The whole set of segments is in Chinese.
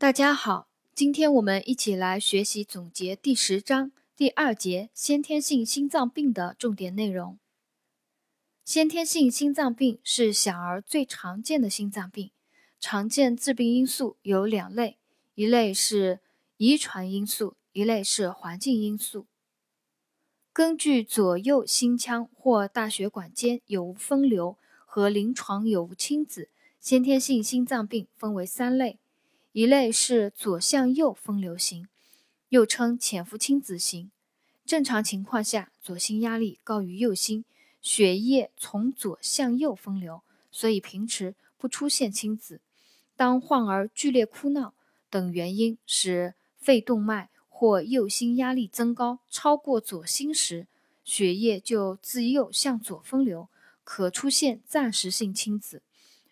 大家好，今天我们一起来学习总结第十章第二节先天性心脏病的重点内容。先天性心脏病是小儿最常见的心脏病，常见致病因素有两类，一类是遗传因素，一类是环境因素。根据左右心腔或大血管间有无分流和临床有无亲子，先天性心脏病分为三类。一类是左向右分流型，又称潜伏亲子型。正常情况下，左心压力高于右心，血液从左向右分流，所以平时不出现亲子。当患儿剧烈哭闹等原因使肺动脉或右心压力增高超过左心时，血液就自右向左分流，可出现暂时性亲子，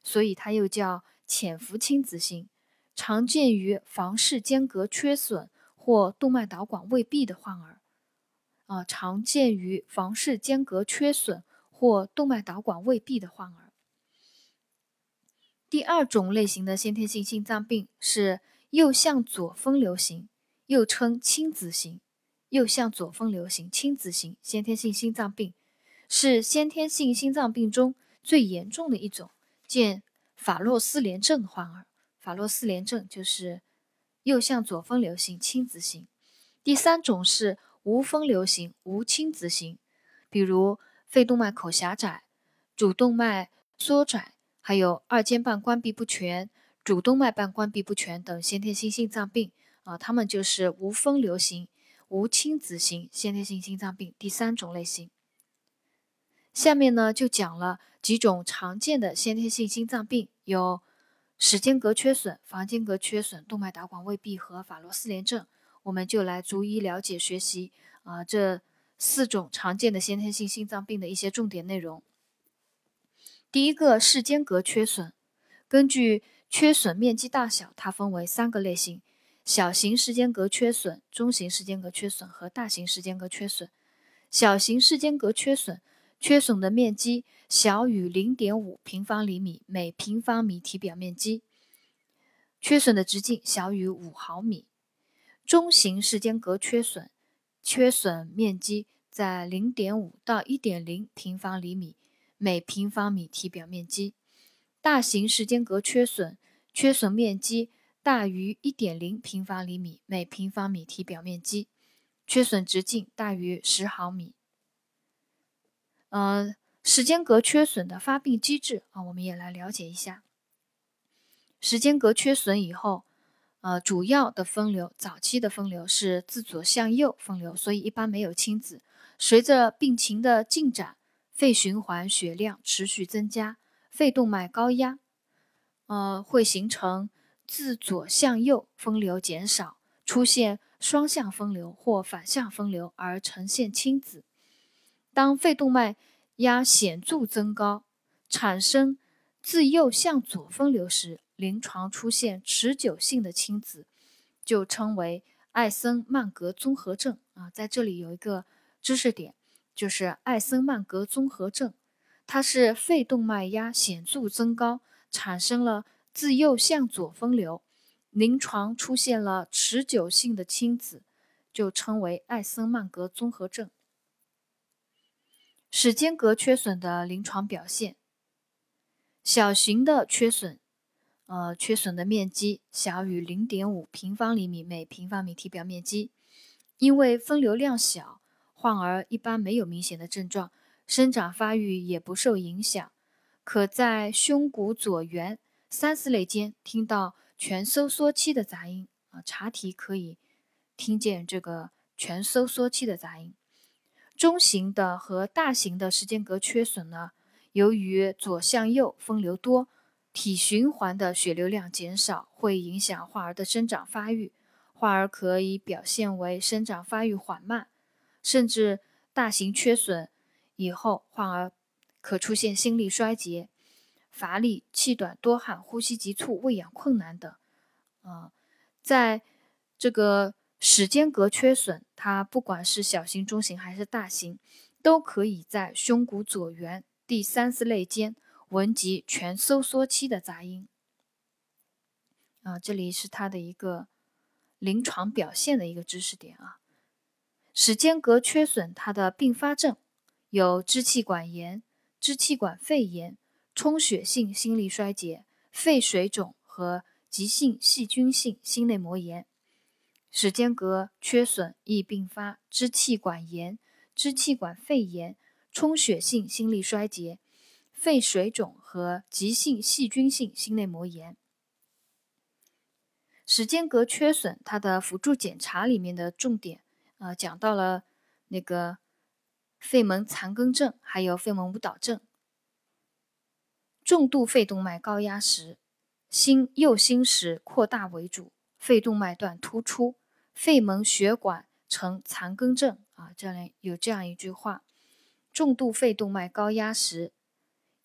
所以它又叫潜伏亲子型。常见于房室间隔缺损或动脉导管未闭的患儿，啊，常见于房室间隔缺损或动脉导管未闭的患儿。第二种类型的先天性心脏病是右向左分流型，又称亲子型。右向左分流型亲子型先天性心脏病是先天性心脏病中最严重的一种，见法洛斯联症患儿。法洛斯联症就是右向左分流型亲子型，第三种是无分流型无亲子型，比如肺动脉口狭窄、主动脉缩窄，还有二尖瓣关闭不全、主动脉瓣关闭不全等先天性心脏病啊，它们就是无分流型无亲子型先天性心脏病第三种类型。下面呢就讲了几种常见的先天性心脏病，有。室间隔缺损、房间隔缺损、动脉导管未闭和法罗四联症，我们就来逐一了解学习啊这四种常见的先天性心脏病的一些重点内容。第一个室间隔缺损，根据缺损面积大小，它分为三个类型：小型室间隔缺损、中型室间隔缺损和大型室间隔缺损。小型室间隔缺损。缺损的面积小于零点五平方厘米每平方米体表面积，缺损的直径小于五毫米。中型室间隔缺损，缺损面积在零点五到一点零平方厘米每平方米体表面积。大型室间隔缺损，缺损面积大于一点零平方厘米每平方米体表面积，缺损直径大于十毫米。呃，时间隔缺损的发病机制啊，我们也来了解一下。时间隔缺损以后，呃，主要的分流，早期的分流是自左向右分流，所以一般没有亲子。随着病情的进展，肺循环血量持续增加，肺动脉高压，呃，会形成自左向右分流减少，出现双向分流或反向分流而呈现亲子。当肺动脉压显著增高，产生自右向左分流时，临床出现持久性的青紫，就称为艾森曼格综合症啊。在这里有一个知识点，就是艾森曼格综合症，它是肺动脉压显著增高，产生了自右向左分流，临床出现了持久性的青紫，就称为艾森曼格综合症。室间隔缺损的临床表现，小型的缺损，呃，缺损的面积小于零点五平方厘米每平方米体表面积，因为分流量小，患儿一般没有明显的症状，生长发育也不受影响，可在胸骨左缘三四肋间听到全收缩期的杂音啊，查体可以听见这个全收缩期的杂音。中型的和大型的时间隔缺损呢，由于左向右分流多，体循环的血流量减少，会影响患儿的生长发育，患儿可以表现为生长发育缓慢，甚至大型缺损以后，患儿可出现心力衰竭、乏力、气短、多汗、呼吸急促、喂养困难等。啊，在这个。室间隔缺损，它不管是小型、中型还是大型，都可以在胸骨左缘第三四肋间闻及全收缩期的杂音。啊，这里是它的一个临床表现的一个知识点啊。室间隔缺损，它的并发症有支气管炎、支气管肺炎、充血性心力衰竭、肺水肿和急性细菌性心内膜炎。室间隔缺损易并发支气管炎、支气管肺炎、充血性心力衰竭、肺水肿和急性细菌性心内膜炎。室间隔缺损，它的辅助检查里面的重点。呃，讲到了那个肺门残根症，还有肺门舞蹈症。重度肺动脉高压时，心右心室扩大为主，肺动脉段突出，肺门血管呈残根症。啊，这里有这样一句话：重度肺动脉高压时，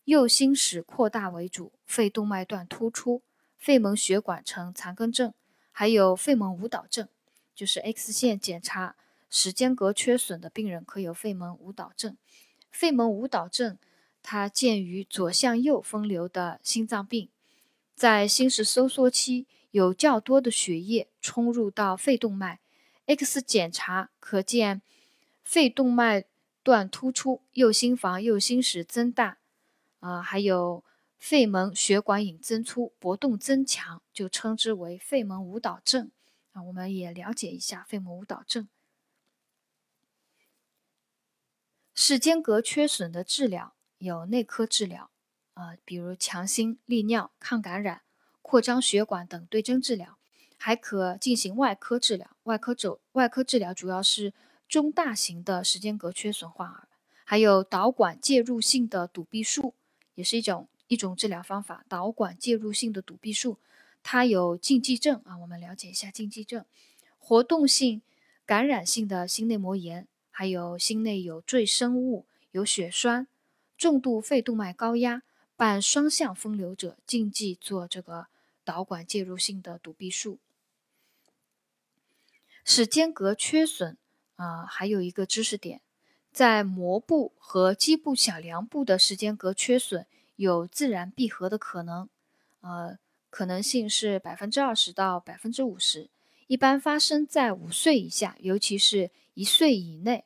右心室扩大为主，肺动脉段突出，肺门血管呈残根症，还有肺门舞蹈症。就是 X 线检查室间隔缺损的病人可有肺门舞蹈症。肺门舞蹈症它见于左向右分流的心脏病，在心室收缩期有较多的血液冲入到肺动脉。X 检查可见肺动脉段突出，右心房、右心室增大，啊，还有肺门血管影增粗、搏动增强，就称之为肺门舞蹈症。啊，我们也了解一下肺门舞蹈症。室间隔缺损的治疗有内科治疗，啊，比如强心、利尿、抗感染、扩张血管等对症治疗，还可进行外科治疗。外科主外科治疗主要是中大型的时间隔缺损患儿，还有导管介入性的堵闭术，也是一种一种治疗方法。导管介入性的堵闭术。它有禁忌症啊，我们了解一下禁忌症：活动性感染性的心内膜炎，还有心内有赘生物、有血栓、重度肺动脉高压、伴双向分流者，禁忌做这个导管介入性的堵闭术。室间隔缺损啊，还有一个知识点，在膜部和基部小梁部的室间隔缺损有自然闭合的可能，呃。可能性是百分之二十到百分之五十，一般发生在五岁以下，尤其是一岁以内。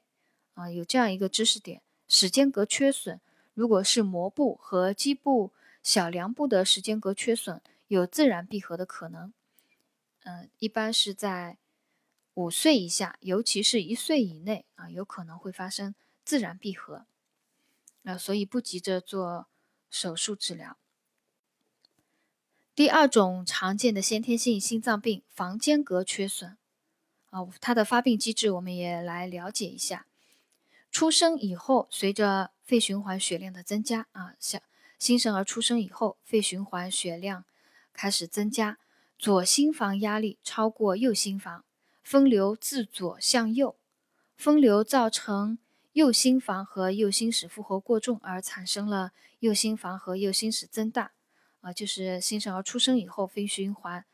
啊，有这样一个知识点：室间隔缺损，如果是膜部和基部小梁部的室间隔缺损，有自然闭合的可能。嗯，一般是在五岁以下，尤其是一岁以内啊，有可能会发生自然闭合。啊，所以不急着做手术治疗。第二种常见的先天性心脏病——房间隔缺损，啊，它的发病机制我们也来了解一下。出生以后，随着肺循环血量的增加，啊，像新生儿出生以后，肺循环血量开始增加，左心房压力超过右心房，分流自左向右，分流造成右心房和右心室负荷过重，而产生了右心房和右心室增大。啊，就是新生儿出生以后，肺循环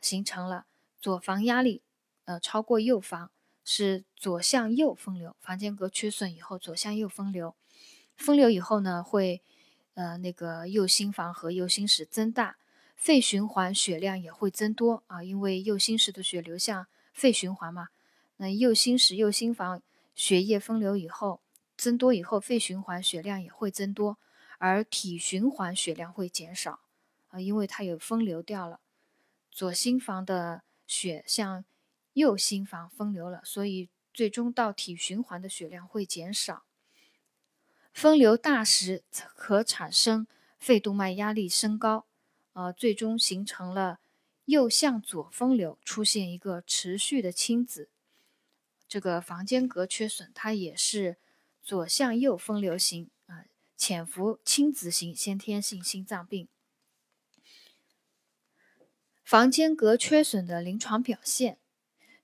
形成了左房压力，呃，超过右房，是左向右分流，房间隔缺损以后，左向右分流，分流以后呢，会呃那个右心房和右心室增大，肺循环血量也会增多啊，因为右心室的血流向肺循环嘛，那右心室、右心房血液分流以后增多以后，肺循环血量也会增多，而体循环血量会减少。啊，因为它有分流掉了，左心房的血向右心房分流了，所以最终到体循环的血量会减少。分流大时可产生肺动脉压力升高，呃，最终形成了右向左分流，出现一个持续的亲子。这个房间隔缺损，它也是左向右分流型啊，潜伏亲子型先天性心脏病。房间隔缺损的临床表现，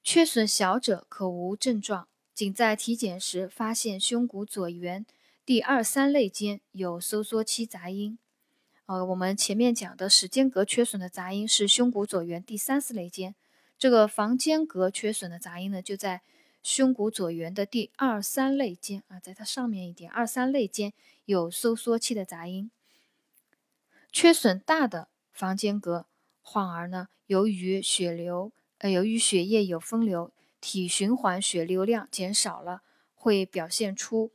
缺损小者可无症状，仅在体检时发现胸骨左缘第二三肋间有收缩期杂音。呃，我们前面讲的室间隔缺损的杂音是胸骨左缘第三四肋间，这个房间隔缺损的杂音呢就在胸骨左缘的第二三肋间啊，在它上面一点，二三肋间有收缩期的杂音。缺损大的房间隔。患儿呢由于血流，呃，由于血液有分流，体循环血流量减少了，会表现出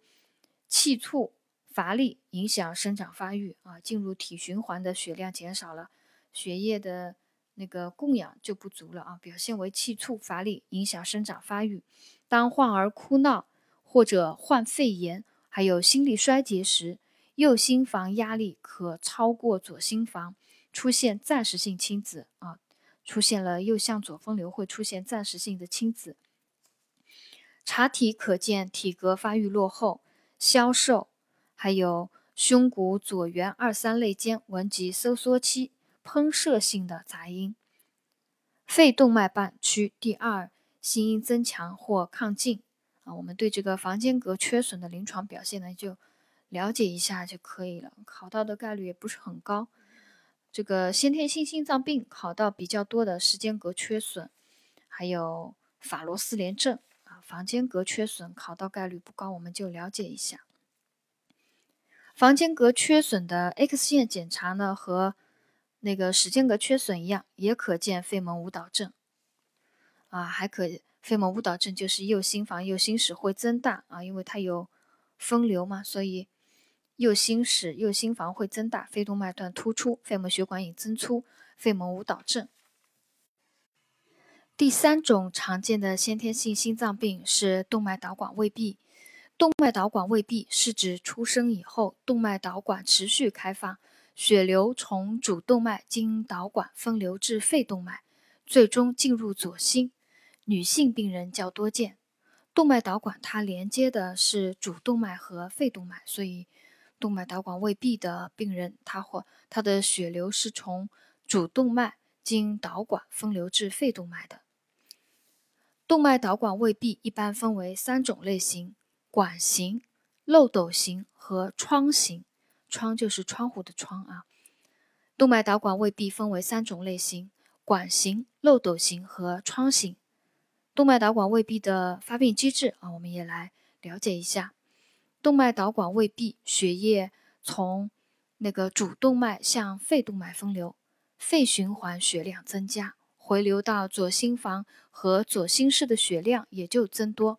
气促、乏力，影响生长发育啊。进入体循环的血量减少了，血液的那个供氧就不足了啊，表现为气促、乏力，影响生长发育。当患儿哭闹或者患肺炎，还有心力衰竭时，右心房压力可超过左心房，出现暂时性青紫啊。出现了右向左分流，会出现暂时性的青紫。查体可见体格发育落后、消瘦，还有胸骨左缘二三肋间纹及收缩期喷射性的杂音。肺动脉瓣区第二，心音增强或亢进啊。我们对这个房间隔缺损的临床表现呢，就了解一下就可以了。考到的概率也不是很高。这个先天性心脏病考到比较多的时间隔缺损，还有法罗斯联症啊，房间隔缺损考到概率不高，我们就了解一下。房间隔缺损的 X 线检查呢，和那个室间隔缺损一样，也可见肺门舞蹈症啊，还可肺门舞蹈症就是右心房右心室会增大啊，因为它有分流嘛，所以。右心室、右心房会增大，肺动脉段突出，肺门血管引增粗，肺门舞蹈症。第三种常见的先天性心脏病是动脉导管未闭。动脉导管未闭是指出生以后动脉导管持续开放，血流从主动脉经导管分流至肺动脉，最终进入左心。女性病人较多见。动脉导管它连接的是主动脉和肺动脉，所以。动脉导管未闭的病人，他或他的血流是从主动脉经导管分流至肺动脉的。动脉导管未闭一般分为三种类型：管型、漏斗型和窗型。窗就是窗户的窗啊。动脉导管未闭分为三种类型：管型、漏斗型和窗型。动脉导管未闭的发病机制啊，我们也来了解一下。动脉导管未闭，血液从那个主动脉向肺动脉分流，肺循环血量增加，回流到左心房和左心室的血量也就增多，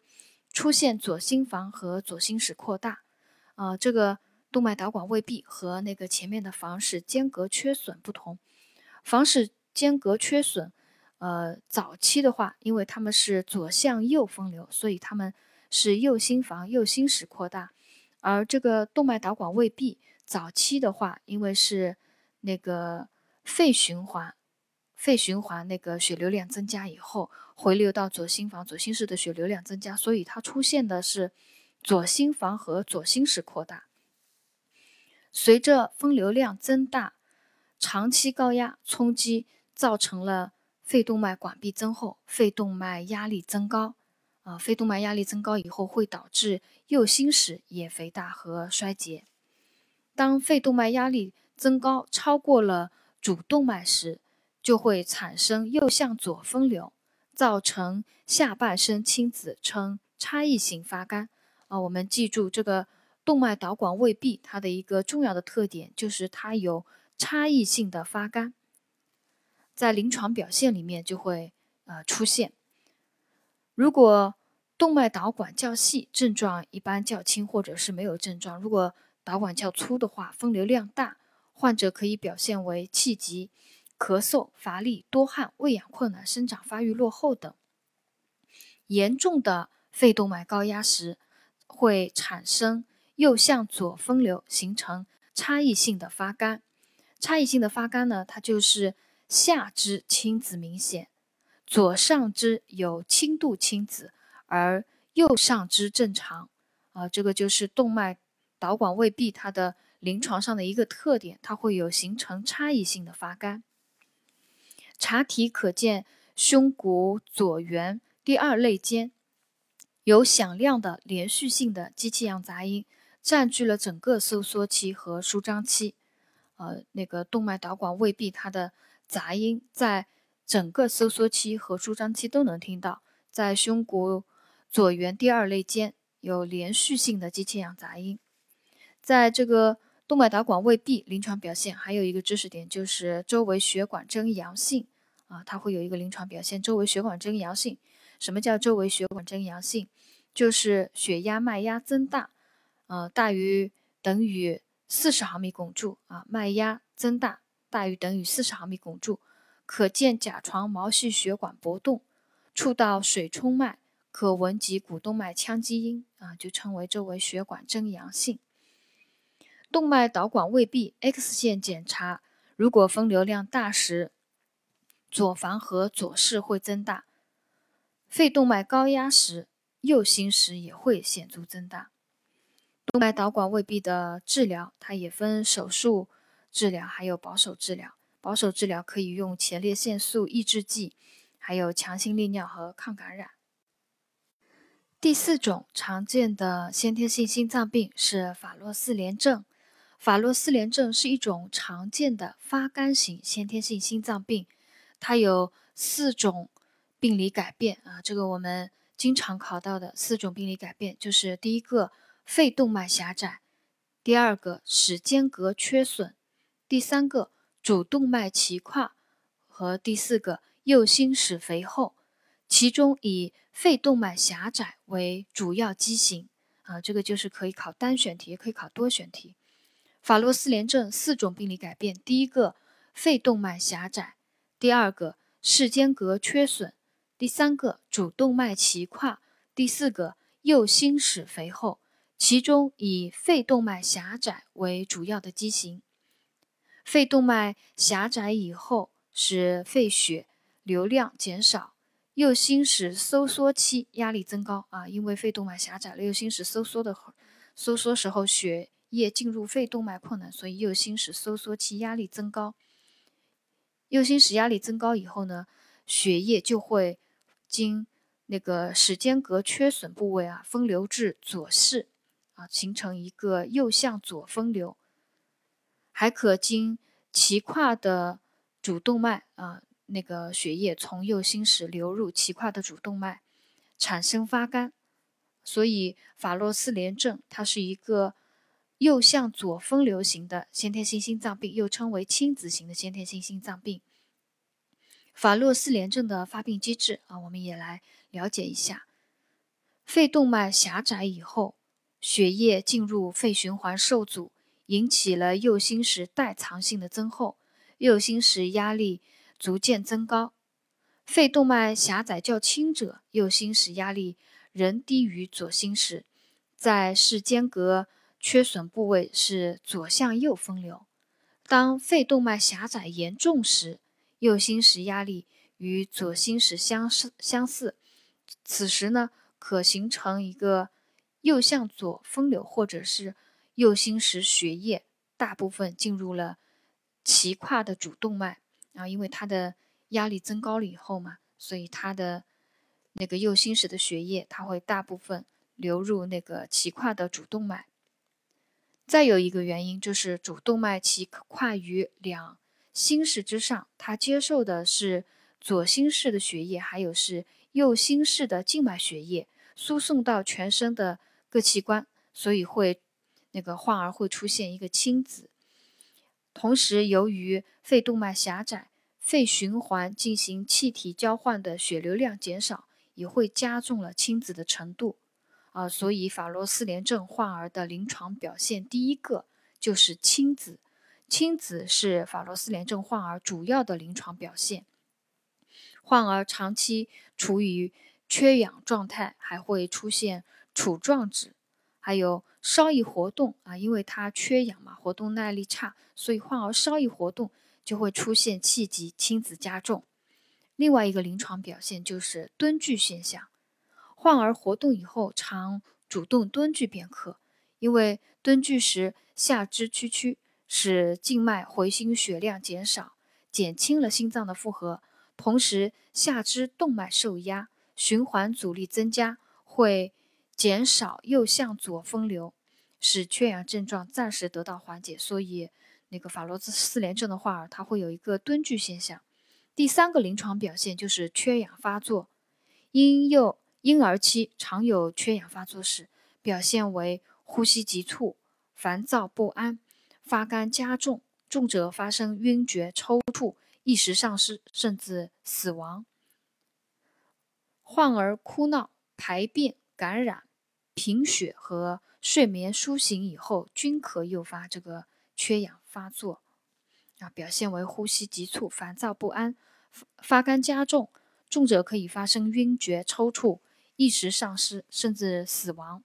出现左心房和左心室扩大。啊，这个动脉导管未闭和那个前面的房室间隔缺损不同，房室间隔缺损，呃，早期的话，因为他们是左向右分流，所以他们。是右心房、右心室扩大，而这个动脉导管未闭，早期的话，因为是那个肺循环，肺循环那个血流量增加以后，回流到左心房、左心室的血流量增加，所以它出现的是左心房和左心室扩大。随着分流量增大，长期高压冲击造成了肺动脉管壁增厚，肺动脉压力增高。啊，肺动脉压力增高以后，会导致右心室也肥大和衰竭。当肺动脉压力增高超过了主动脉时，就会产生右向左分流，造成下半身青紫，称差异性发干。啊，我们记住这个动脉导管未闭，它的一个重要的特点就是它有差异性的发干，在临床表现里面就会呃出现。如果动脉导管较细，症状一般较轻，或者是没有症状；如果导管较粗的话，分流量大，患者可以表现为气急、咳嗽、乏力、多汗、喂养困难、生长发育落后等。严重的肺动脉高压时，会产生右向左分流，形成差异性的发干。差异性的发干呢，它就是下肢青紫明显。左上肢有轻度青紫，而右上肢正常，啊，这个就是动脉导管未闭它的临床上的一个特点，它会有形成差异性的发干。查体可见胸骨左缘第二肋间有响亮的连续性的机器样杂音，占据了整个收缩期和舒张期，呃，那个动脉导管未闭它的杂音在。整个收缩期和舒张期都能听到，在胸骨左缘第二肋间有连续性的机器样杂音。在这个动脉导管未闭临床表现，还有一个知识点就是周围血管征阳性啊，它会有一个临床表现，周围血管征阳性。什么叫周围血管征阳性？就是血压、脉压增大，呃，大于等于四十毫米汞柱啊，脉压增大大于等于四十毫米汞柱，可见甲床毛细血管搏动，触到水冲脉，可闻及股动脉腔击音啊，就称为周围血管征阳性。动脉导管未闭，X 线检查，如果分流量大时，左房和左室会增大。肺动脉高压时，右心室也会显著增大。动脉导管未闭的治疗，它也分手术治疗还有保守治疗。保守治疗可以用前列腺素抑制剂，还有强心利尿和抗感染。第四种常见的先天性心脏病是法洛四联症。法洛四联症是一种常见的发干型先天性心脏病，它有四种。病理改变啊，这个我们经常考到的四种病理改变，就是第一个肺动脉狭窄，第二个室间隔缺损，第三个主动脉齐跨和第四个右心室肥厚，其中以肺动脉狭窄为主要畸形啊，这个就是可以考单选题，也可以考多选题。法洛斯联症四种病理改变，第一个肺动脉狭窄，第二个室间隔缺损。第三个主动脉齐跨，第四个右心室肥厚，其中以肺动脉狭窄为主要的畸形。肺动脉狭窄以后，使肺血流量减少，右心室收缩期压力增高啊，因为肺动脉狭窄了，右心室收缩的收缩时候血液进入肺动脉困难，所以右心室收缩期压力增高。右心室压力增高以后呢，血液就会。经那个室间隔缺损部位啊，分流至左室啊，形成一个右向左分流，还可经脐跨的主动脉啊，那个血液从右心室流入脐跨的主动脉，产生发干。所以法洛斯联症它是一个右向左分流型的先天性心脏病，又称为亲子型的先天性心脏病。法洛四联症的发病机制啊，我们也来了解一下。肺动脉狭窄以后，血液进入肺循环受阻，引起了右心室代偿性的增厚，右心室压力逐渐增高。肺动脉狭窄较轻者，右心室压力仍低于左心室，在室间隔缺损部位是左向右分流。当肺动脉狭窄严重时，右心室压力与左心室相似相似，此时呢，可形成一个右向左分流，或者是右心室血液大部分进入了脐跨的主动脉啊，因为它的压力增高了以后嘛，所以它的那个右心室的血液它会大部分流入那个脐跨的主动脉。再有一个原因就是主动脉脐跨于两。心室之上，它接受的是左心室的血液，还有是右心室的静脉血液，输送到全身的各器官，所以会那个患儿会出现一个青紫。同时，由于肺动脉狭窄，肺循环进行气体交换的血流量减少，也会加重了青紫的程度。啊，所以法罗斯联症患儿的临床表现，第一个就是亲子。亲子是法洛斯联症患儿主要的临床表现。患儿长期处于缺氧状态，还会出现杵状指，还有稍一活动啊，因为他缺氧嘛，活动耐力差，所以患儿稍一活动就会出现气急，亲子加重。另外一个临床表现就是蹲踞现象，患儿活动以后常主动蹲踞便可，因为蹲踞时下肢屈曲。使静脉回心血量减少，减轻了心脏的负荷，同时下肢动脉受压，循环阻力增加，会减少右向左分流，使缺氧症状暂时得到缓解。所以，那个法罗兹四联症的患儿，他会有一个蹲踞现象。第三个临床表现就是缺氧发作，婴幼婴儿期常有缺氧发作时，表现为呼吸急促、烦躁不安。发干加重，重者发生晕厥、抽搐、意识丧失甚至死亡。患儿哭闹、排便、感染、贫血和睡眠苏醒以后，均可诱发这个缺氧发作。啊，表现为呼吸急促、烦躁不安、发干加重，重者可以发生晕厥、抽搐、意识丧失甚至死亡。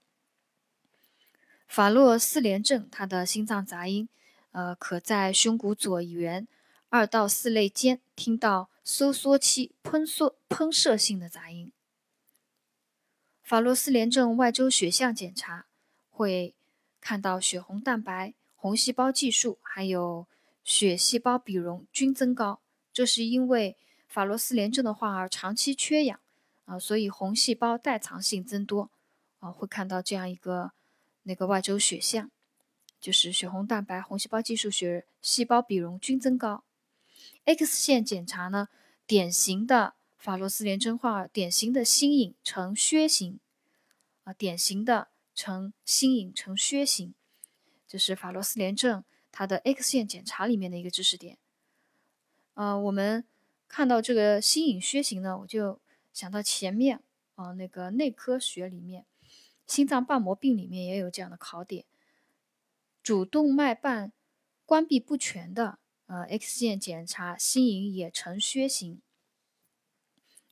法洛斯联症，它的心脏杂音，呃，可在胸骨左缘二到四肋间听到收缩期喷射喷射性的杂音。法洛斯联症外周血象检查会看到血红蛋白、红细胞计数还有血细胞比容均增高，这是因为法洛斯联症的患儿长期缺氧啊，所以红细胞代偿性增多啊，会看到这样一个。那个外周血象，就是血红蛋白、红细胞计数、血细胞比容均增高。X 线检查呢，典型的法洛斯联征患儿，典型的心影呈靴形，啊，典型的呈心影呈靴形，这是法洛斯联症它的 X 线检查里面的一个知识点。呃，我们看到这个心影靴形呢，我就想到前面啊，那个内科学里面。心脏瓣膜病里面也有这样的考点，主动脉瓣关闭不全的，呃，X 线检查心影也呈靴形。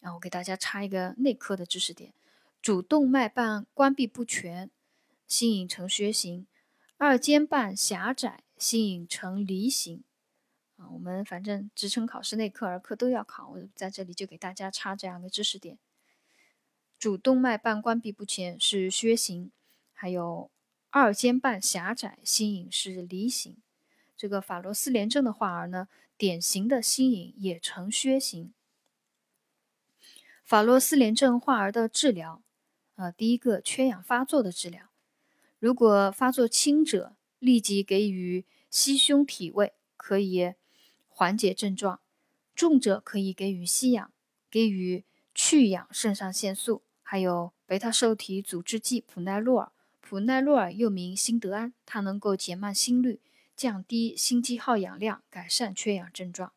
然后我给大家插一个内科的知识点：主动脉瓣关闭不全，心影呈靴形；二尖瓣狭窄，心影呈梨形。啊，我们反正职称考试内科、儿科都要考，我在这里就给大家插这样的知识点。主动脉瓣关闭不全是靴形，还有二尖瓣狭窄，心影是梨形。这个法罗斯联症的患儿呢，典型的心影也呈靴形。法洛斯联症患儿的治疗，呃，第一个缺氧发作的治疗，如果发作轻者，立即给予吸胸体位，可以缓解症状；重者可以给予吸氧，给予去氧肾上腺素。还有贝塔受体阻滞剂普奈洛尔，普奈洛尔又名辛德安，它能够减慢心率，降低心肌耗氧量，改善缺氧症状。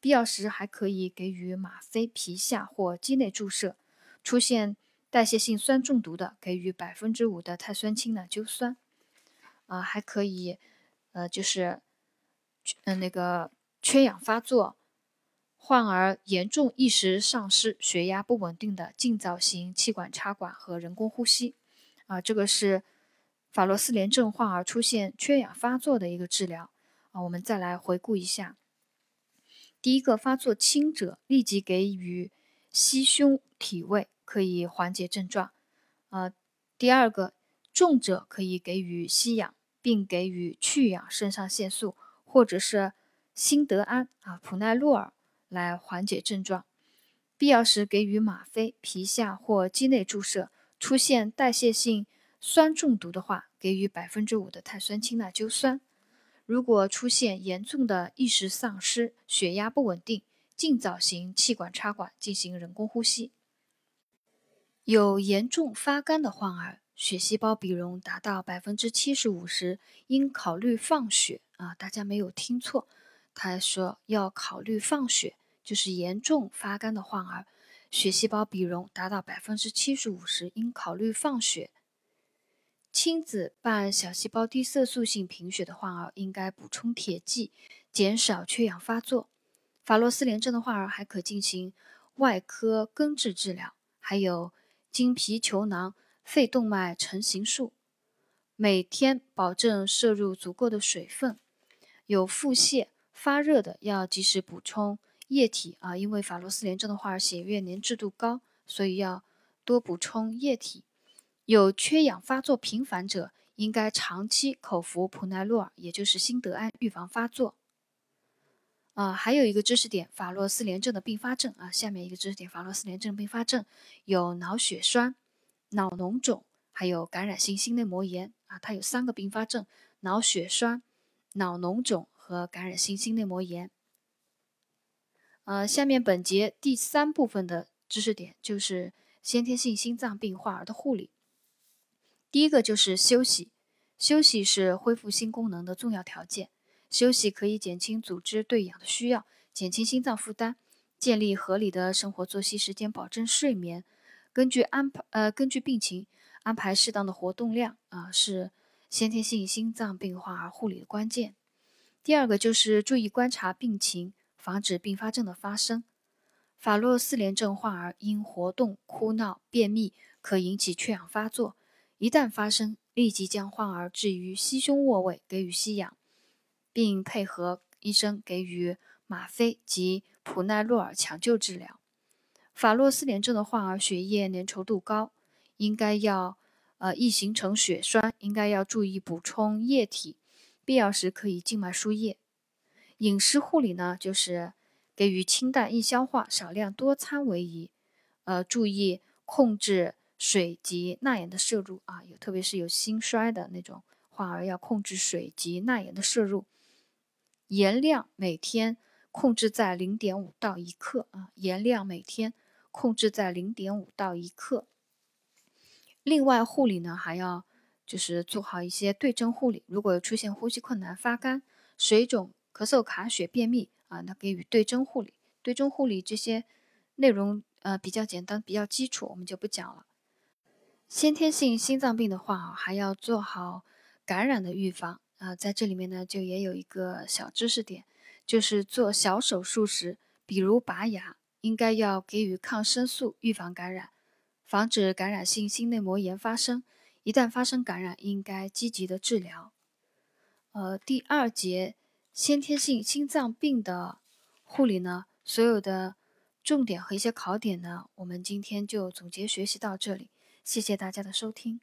必要时还可以给予吗啡皮下或肌内注射。出现代谢性酸中毒的，给予百分之五的碳酸氢钠溴酸。啊，还可以，呃，就是，嗯，那个缺氧发作。患儿严重意识丧失、血压不稳定的，尽早行气管插管和人工呼吸。啊，这个是法洛斯联症患儿出现缺氧发作的一个治疗。啊，我们再来回顾一下：第一个，发作轻者，立即给予吸胸体位，可以缓解症状。啊，第二个，重者可以给予吸氧，并给予去氧肾上腺素或者是辛德安啊、普奈洛尔。来缓解症状，必要时给予吗啡皮下或肌内注射。出现代谢性酸中毒的话，给予百分之五的碳酸氢钠溴酸。如果出现严重的意识丧失、血压不稳定，尽早行气管插管进行人工呼吸。有严重发干的患儿，血细胞比容达到百分之七十五时，应考虑放血啊！大家没有听错。他说要考虑放血，就是严重发干的患儿，血细胞比容达到百分之七十五时，应考虑放血。亲子伴小细胞低色素性贫血的患儿，应该补充铁剂，减少缺氧发作。法洛斯联症的患儿还可进行外科根治治疗，还有经皮球囊肺动脉成形术。每天保证摄入足够的水分，有腹泻。发热的要及时补充液体啊，因为法洛斯联症的话血液粘滞度高，所以要多补充液体。有缺氧发作频繁者，应该长期口服普奈洛尔，也就是辛德安，预防发作。啊，还有一个知识点，法洛斯联症的并发症啊，下面一个知识点，法洛斯联症并发症有脑血栓、脑脓肿，还有感染性心内膜炎啊，它有三个并发症：脑血栓、脑脓肿。和感染性心内膜炎。呃，下面本节第三部分的知识点就是先天性心脏病患儿的护理。第一个就是休息，休息是恢复心功能的重要条件。休息可以减轻组织对氧的需要，减轻心脏负担，建立合理的生活作息时间，保证睡眠。根据安排，呃，根据病情安排适当的活动量啊，是先天性心脏病患儿护理的关键。第二个就是注意观察病情，防止并发症的发生。法洛四联症患儿因活动、哭闹、便秘可引起缺氧发作，一旦发生，立即将患儿置于膝胸卧位，给予吸氧，并配合医生给予吗啡及普奈洛尔抢救治疗。法洛四联症的患儿血液粘稠度高，应该要呃易形成血栓，应该要注意补充液体，必要时可以静脉输液。饮食护理呢，就是给予清淡易消化、少量多餐为宜，呃，注意控制水及钠盐的摄入啊，有特别是有心衰的那种患儿要控制水及钠盐的摄入，盐量每天控制在零点五到一克啊，盐量每天。控制在零点五到一克。另外护理呢，还要就是做好一些对症护理。如果出现呼吸困难、发干、水肿、咳嗽、卡血、便秘啊，那给予对症护理。对症护理这些内容呃比较简单、比较基础，我们就不讲了。先天性心脏病的话，还要做好感染的预防啊。在这里面呢，就也有一个小知识点，就是做小手术时，比如拔牙。应该要给予抗生素预防感染，防止感染性心内膜炎发生。一旦发生感染，应该积极的治疗。呃，第二节先天性心脏病的护理呢，所有的重点和一些考点呢，我们今天就总结学习到这里。谢谢大家的收听。